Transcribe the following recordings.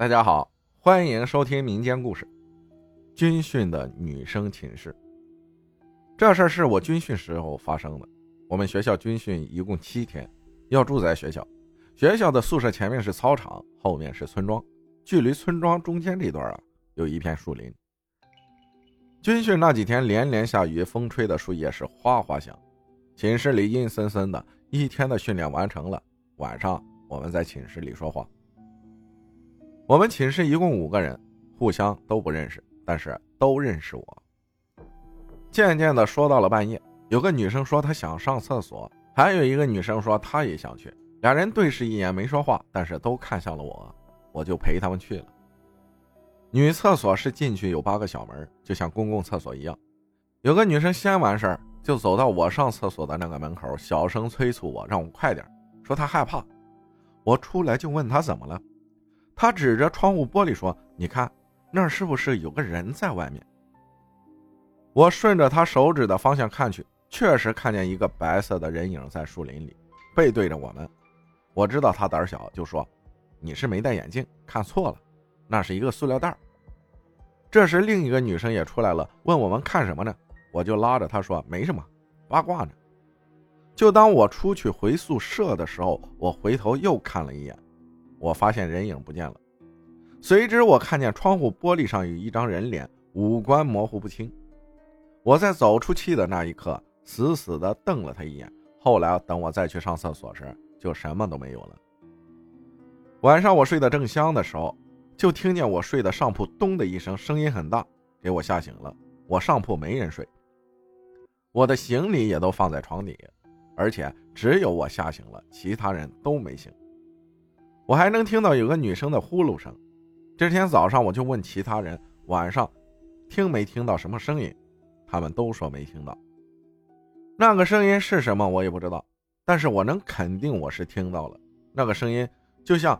大家好，欢迎收听民间故事。军训的女生寝室，这事儿是我军训时候发生的。我们学校军训一共七天，要住在学校。学校的宿舍前面是操场，后面是村庄，距离村庄中间这段啊，有一片树林。军训那几天连连下雨，风吹的树叶是哗哗响。寝室里阴森森的，一天的训练完成了，晚上我们在寝室里说话。我们寝室一共五个人，互相都不认识，但是都认识我。渐渐的说到了半夜，有个女生说她想上厕所，还有一个女生说她也想去。两人对视一眼没说话，但是都看向了我，我就陪他们去了。女厕所是进去有八个小门，就像公共厕所一样。有个女生先完事儿，就走到我上厕所的那个门口，小声催促我，让我快点，说她害怕。我出来就问她怎么了。他指着窗户玻璃说：“你看，那是不是有个人在外面？”我顺着他手指的方向看去，确实看见一个白色的人影在树林里，背对着我们。我知道他胆小，就说：“你是没戴眼镜，看错了，那是一个塑料袋。”这时，另一个女生也出来了，问我们看什么呢？我就拉着她说：“没什么，八卦呢。”就当我出去回宿舍的时候，我回头又看了一眼。我发现人影不见了，随之我看见窗户玻璃上有一张人脸，五官模糊不清。我在走出去的那一刻，死死地瞪了他一眼。后来等我再去上厕所时，就什么都没有了。晚上我睡得正香的时候，就听见我睡的上铺咚的一声，声音很大，给我吓醒了。我上铺没人睡，我的行李也都放在床底，而且只有我吓醒了，其他人都没醒。我还能听到有个女生的呼噜声。这天早上我就问其他人晚上听没听到什么声音，他们都说没听到。那个声音是什么我也不知道，但是我能肯定我是听到了。那个声音就像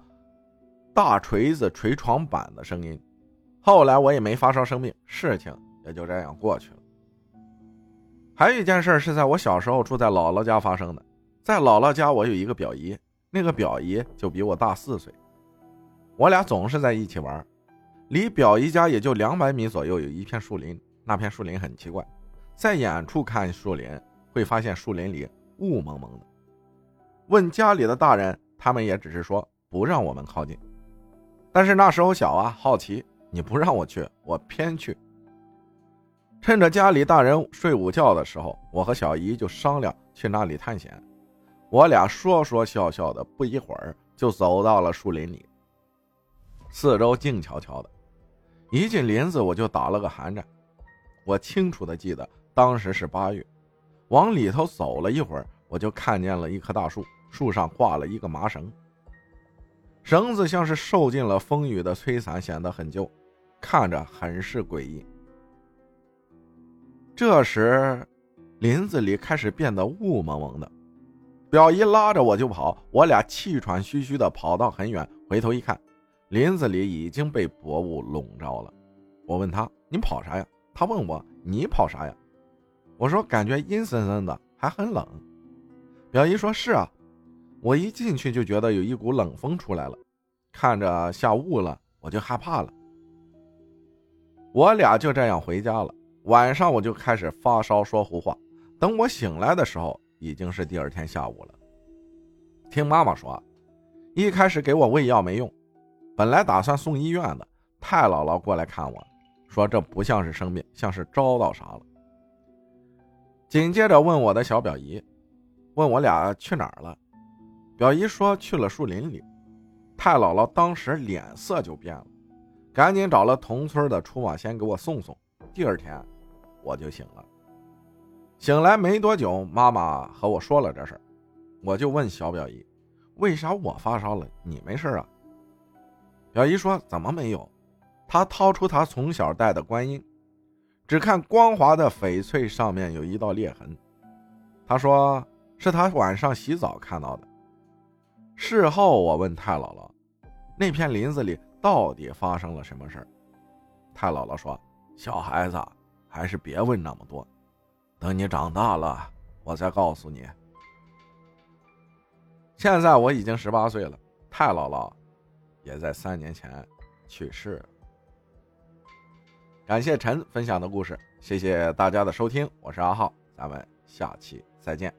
大锤子锤床板的声音。后来我也没发烧生病，事情也就这样过去了。还有一件事是在我小时候住在姥姥家发生的，在姥姥家我有一个表姨。那个表姨就比我大四岁，我俩总是在一起玩。离表姨家也就两百米左右，有一片树林。那片树林很奇怪，在远处看树林，会发现树林里雾蒙蒙的。问家里的大人，他们也只是说不让我们靠近。但是那时候小啊，好奇，你不让我去，我偏去。趁着家里大人睡午觉的时候，我和小姨就商量去那里探险。我俩说说笑笑的，不一会儿就走到了树林里。四周静悄悄的，一进林子我就打了个寒颤。我清楚的记得当时是八月，往里头走了一会儿，我就看见了一棵大树，树上挂了一个麻绳，绳子像是受尽了风雨的摧残，显得很旧，看着很是诡异。这时，林子里开始变得雾蒙蒙的。表姨拉着我就跑，我俩气喘吁吁的跑到很远，回头一看，林子里已经被薄雾笼罩了。我问他：“你跑啥呀？”他问我：“你跑啥呀？”我说：“感觉阴森森的，还很冷。”表姨说：“是啊，我一进去就觉得有一股冷风出来了，看着下雾了，我就害怕了。”我俩就这样回家了。晚上我就开始发烧，说胡话。等我醒来的时候。已经是第二天下午了。听妈妈说，一开始给我喂药没用，本来打算送医院的。太姥姥过来看我，说这不像是生病，像是招到啥了。紧接着问我的小表姨，问我俩去哪儿了。表姨说去了树林里。太姥姥当时脸色就变了，赶紧找了同村的出马仙给我送送。第二天，我就醒了。醒来没多久，妈妈和我说了这事，我就问小表姨：“为啥我发烧了，你没事啊？”表姨说：“怎么没有？”她掏出她从小戴的观音，只看光滑的翡翠上面有一道裂痕。她说是她晚上洗澡看到的。事后我问太姥姥：“那片林子里到底发生了什么事儿？”太姥姥说：“小孩子还是别问那么多。”等你长大了，我再告诉你。现在我已经十八岁了，太姥姥也在三年前去世。感谢陈分享的故事，谢谢大家的收听，我是阿浩，咱们下期再见。